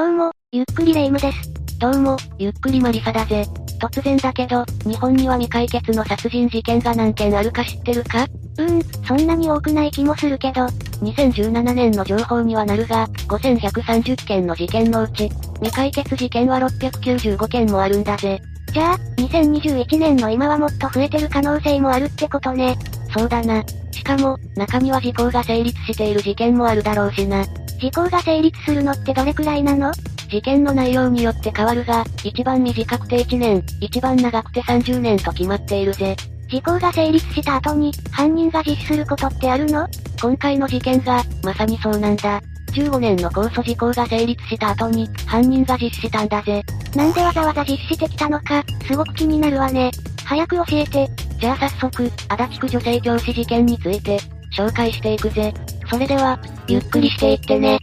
どうも、ゆっくりレ夢ムです。どうも、ゆっくりマリサだぜ。突然だけど、日本には未解決の殺人事件が何件あるか知ってるか？うーん、そんなに多くない気もするけど、2017年の情報にはなるが、5130件の事件のうち、未解決事件は695件もあるんだぜ。じゃあ、2021年の今はもっと増えてる可能性もあるってことね。そうだな。しかも、中には時効が成立している事件もあるだろうしな。時効が成立するのってどれくらいなの？事件の内容によって変わるが、一番短くて1年、一番長くて30年と決まっているぜ。時効が成立した後に、犯人が実施することってあるの？今回の事件が、まさにそうなんだ。15年の控訴事項が成立した後に、犯人が実施したんだぜ。なんでわざわざ実施してきたのか、すごく気になるわね。早く教えて。じゃあ早速、足立区女性教師事件について、紹介していくぜ。それでは、ゆっくりしていってね。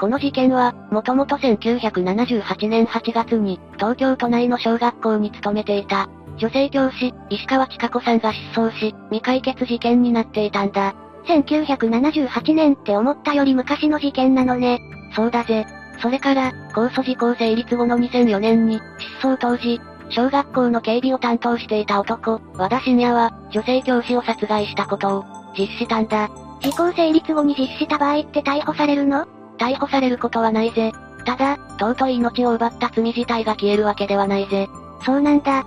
この事件は、もともと1978年8月に、東京都内の小学校に勤めていた、女性教師、石川千佳子さんが失踪し、未解決事件になっていたんだ。1978年って思ったより昔の事件なのね。そうだぜ。それから、控訴事項成立後の2004年に、失踪当時、小学校の警備を担当していた男、和田信也は、女性教師を殺害したことを、実施したんだ。時効成立後に実施した場合って逮捕されるの？逮捕されることはないぜ。ただ、尊い命を奪った罪自体が消えるわけではないぜ。そうなんだ。きっ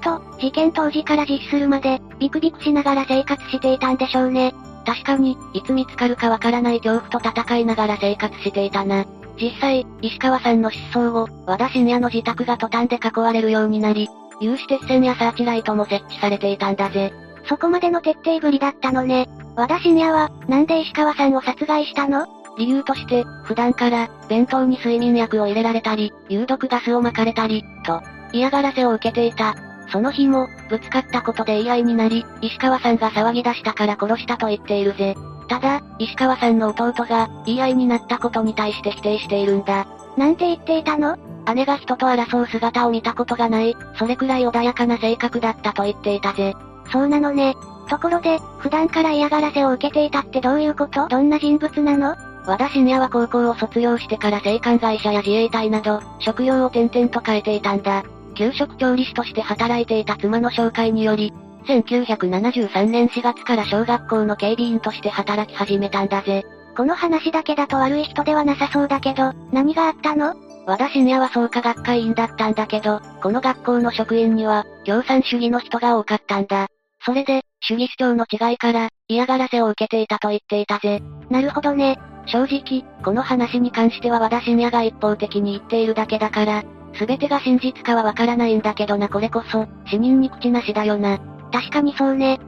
と、事件当時から実施するまで、ビクビクしながら生活していたんでしょうね。確かに、いつ見つかるかわからない恐怖と戦いながら生活していたな。実際、石川さんの失踪後、和田信也の自宅がトタンで囲われるようになり、有刺鉄線やサーチライトも設置されていたんだぜ。そこまでの徹底ぶりだったのね。和田信也は、なんで石川さんを殺害したの？理由として、普段から、弁当に睡眠薬を入れられたり、有毒ガスを撒かれたり、と、嫌がらせを受けていた。その日も、ぶつかったことで言い合いになり、石川さんが騒ぎ出したから殺したと言っているぜ。ただ、石川さんの弟が、言い合いになったことに対して否定しているんだ。なんて言っていたの？姉が人と争う姿を見たことがない、それくらい穏やかな性格だったと言っていたぜ。そうなのね。ところで、普段から嫌がらせを受けていたってどういうこと？どんな人物なの？和田信也は高校を卒業してから生還会社や自衛隊など、職業を転々と変えていたんだ。給食調理師として働いていた妻の紹介により、1973年4月から小学校の警備員として働き始めたんだぜ。この話だけだと悪い人ではなさそうだけど、何があったの？和田信也は創価学会員だったんだけど、この学校の職員には、共産主義の人が多かったんだ。それで、主義主張の違いから、嫌がらせを受けていたと言っていたぜ。なるほどね。正直、この話に関しては和田信也が一方的に言っているだけだから、すべてが真実かはわからないんだけどなこれこそ、死人に口なしだよな。確かにそうね。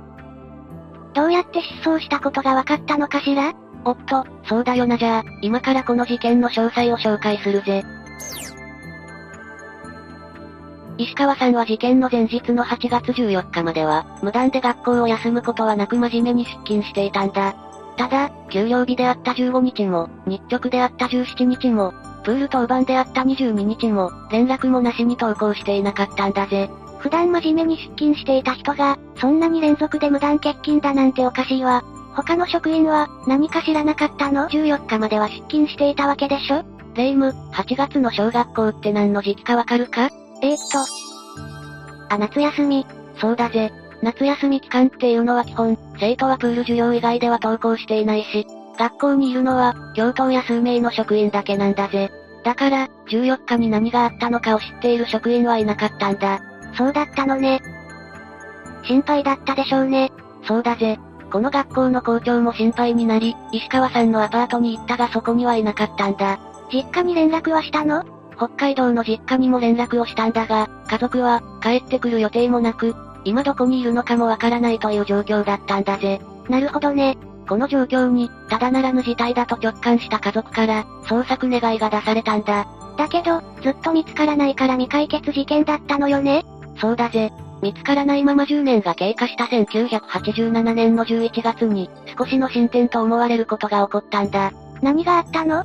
どうやって失踪したことが分かったのかしら？おっと、そうだよなじゃあ、今からこの事件の詳細を紹介するぜ。石川さんは事件の前日の8月14日までは、無断で学校を休むことはなく真面目に出勤していたんだ。ただ、休養日であった15日も、日直であった17日も、プール当番であった22日も、連絡もなしに登校していなかったんだぜ。普段真面目に出勤していた人が、そんなに連続で無断欠勤だなんておかしいわ。他の職員は、何か知らなかったの ?14 日までは出勤していたわけでしょ？レイム、8月の小学校って何の時期かわかるか？えー、っと。あ、夏休み。そうだぜ。夏休み期間っていうのは基本、生徒はプール授業以外では登校していないし、学校にいるのは、教頭や数名の職員だけなんだぜ。だから、14日に何があったのかを知っている職員はいなかったんだ。そうだったのね。心配だったでしょうね。そうだぜ。この学校の校長も心配になり、石川さんのアパートに行ったがそこにはいなかったんだ。実家に連絡はしたの？北海道の実家にも連絡をしたんだが、家族は、帰ってくる予定もなく、今どこにいるのかもわからないという状況だったんだぜ。なるほどね。この状況に、ただならぬ事態だと直感した家族から、捜索願いが出されたんだ。だけど、ずっと見つからないから未解決事件だったのよねそうだぜ。見つからないまま10年が経過した1987年の11月に、少しの進展と思われることが起こったんだ。何があったの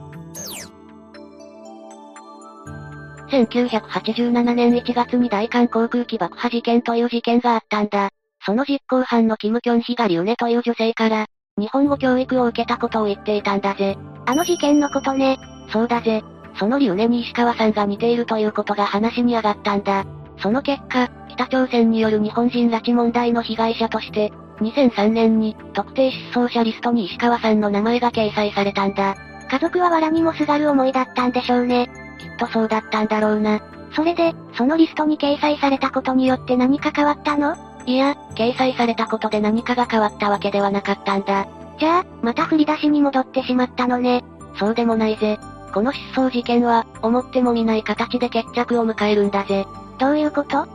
？1987年1月に大韓航空機爆破事件という事件があったんだ。その実行犯のキム・キョンヒがリュネという女性から、日本語教育を受けたことを言っていたんだぜ。あの事件のことね。そうだぜ。その理由に石川さんが似ているということが話に上がったんだ。その結果、北朝鮮による日本人拉致問題の被害者として、2003年に特定失踪者リストに石川さんの名前が掲載されたんだ。家族は藁にもすがる思いだったんでしょうね。きっとそうだったんだろうな。それで、そのリストに掲載されたことによって何か変わったの？いや、掲載されたことで何かが変わったわけではなかったんだ。じゃあ、また振り出しに戻ってしまったのね。そうでもないぜ。この失踪事件は、思ってもみない形で決着を迎えるんだぜ。どういうこと？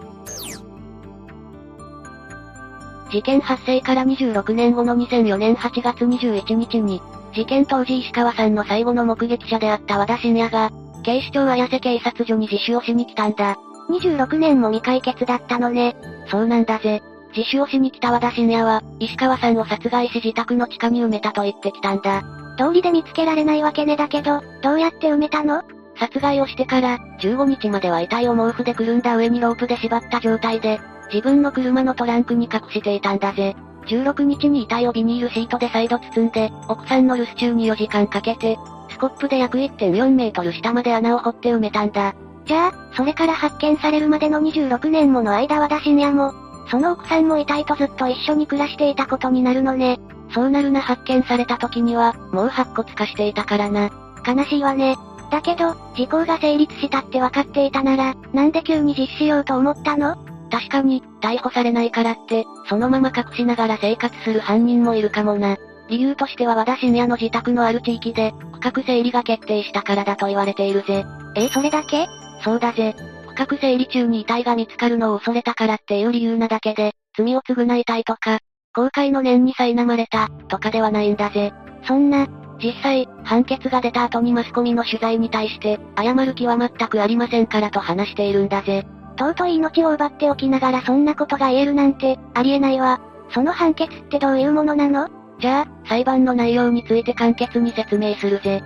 事件発生から26年後の2004年8月21日に、事件当時石川さんの最後の目撃者であった和田信也が、警視庁綾瀬警察署に自首をしに来たんだ。26年も未解決だったのね。そうなんだぜ。自首をしに来た和田信也は、石川さんを殺害し自宅の地下に埋めたと言ってきたんだ。通りで見つけられないわけねだけど、どうやって埋めたの？殺害をしてから、15日までは遺体を毛布でくるんだ上にロープで縛った状態で、自分の車のトランクに隠していたんだぜ。16日に遺体をビニールシートで再度包んで、奥さんの留守中に4時間かけて、スコップで約1.4メートル下まで穴を掘って埋めたんだ。じゃあ、それから発見されるまでの26年もの間は田信也も、その奥さんも遺体とずっと一緒に暮らしていたことになるのね。そうなるな発見された時には、もう白骨化していたからな。悲しいわね。だけど、時効が成立したって分かっていたなら、なんで急に実施しようと思ったの？確かに、逮捕されないからって、そのまま隠しながら生活する犯人もいるかもな。理由としては和田信也の自宅のある地域で、区画整理が決定したからだと言われているぜ。え、それだけ？そうだぜ。区画整理中に遺体が見つかるのを恐れたからっていう理由なだけで、罪を償いたいとか、公開の念に苛まれた、とかではないんだぜ。そんな、実際、判決が出た後にマスコミの取材に対して、謝る気は全くありませんからと話しているんだぜ。尊い命を奪っておきながらそんなことが言えるなんて、ありえないわ。その判決ってどういうものなの？じゃあ、裁判の内容について簡潔に説明するぜ。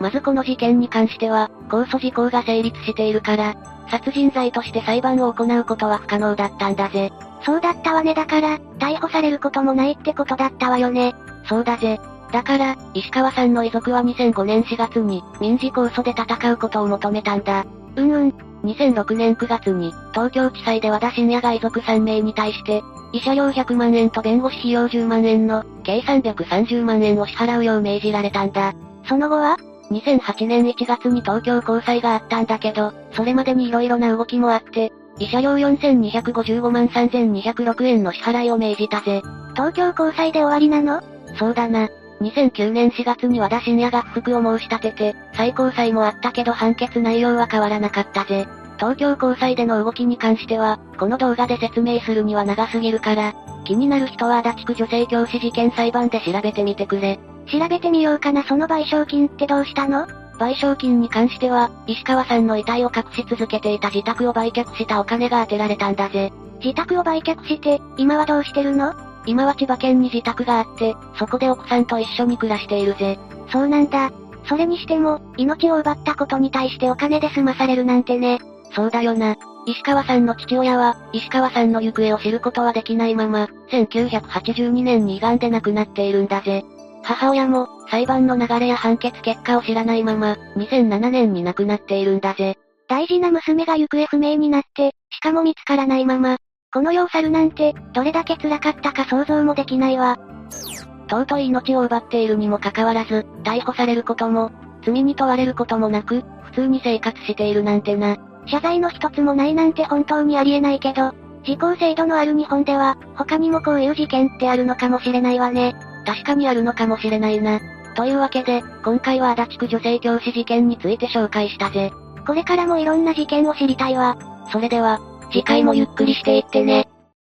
まずこの事件に関しては、控訴事項が成立しているから、殺人罪として裁判を行うことは不可能だったんだぜ。そうだったわねだから、逮捕されることもないってことだったわよね。そうだぜ。だから、石川さんの遺族は2005年4月に、民事控訴で戦うことを求めたんだ。うんうん。2006年9月に、東京地裁で和田信也が遺族3名に対して、慰謝料100万円と弁護士費用10万円の、計330万円を支払うよう命じられたんだ。その後は ?2008 年1月に東京高裁があったんだけど、それまでに色々な動きもあって、慰謝料4255万3206円の支払いを命じたぜ。東京高裁で終わりなの？そうだな。2009年4月に和田信也が不服を申し立てて、最高裁もあったけど判決内容は変わらなかったぜ。東京高裁での動きに関しては、この動画で説明するには長すぎるから、気になる人は足立区女性教師事件裁判で調べてみてくれ。調べてみようかなその賠償金ってどうしたの？賠償金に関しては、石川さんの遺体を隠し続けていた自宅を売却したお金が当てられたんだぜ。自宅を売却して、今はどうしてるの？今は千葉県に自宅があって、そこで奥さんと一緒に暮らしているぜ。そうなんだ。それにしても、命を奪ったことに対してお金で済まされるなんてね。そうだよな。石川さんの父親は、石川さんの行方を知ることはできないまま、1982年に胃がんで亡くなっているんだぜ。母親も、裁判の流れや判決結果を知らないまま、2007年に亡くなっているんだぜ。大事な娘が行方不明になって、しかも見つからないまま、この世を去るなんて、どれだけ辛かったか想像もできないわ。尊い命を奪っているにもかかわらず、逮捕されることも、罪に問われることもなく、普通に生活しているなんてな。謝罪の一つもないなんて本当にありえないけど、時効制度のある日本では、他にもこういう事件ってあるのかもしれないわね。確かにあるのかもしれないな。というわけで、今回は足立区女性教師事件について紹介したぜ。これからもいろんな事件を知りたいわ。それでは、次回もゆっくりしていってね。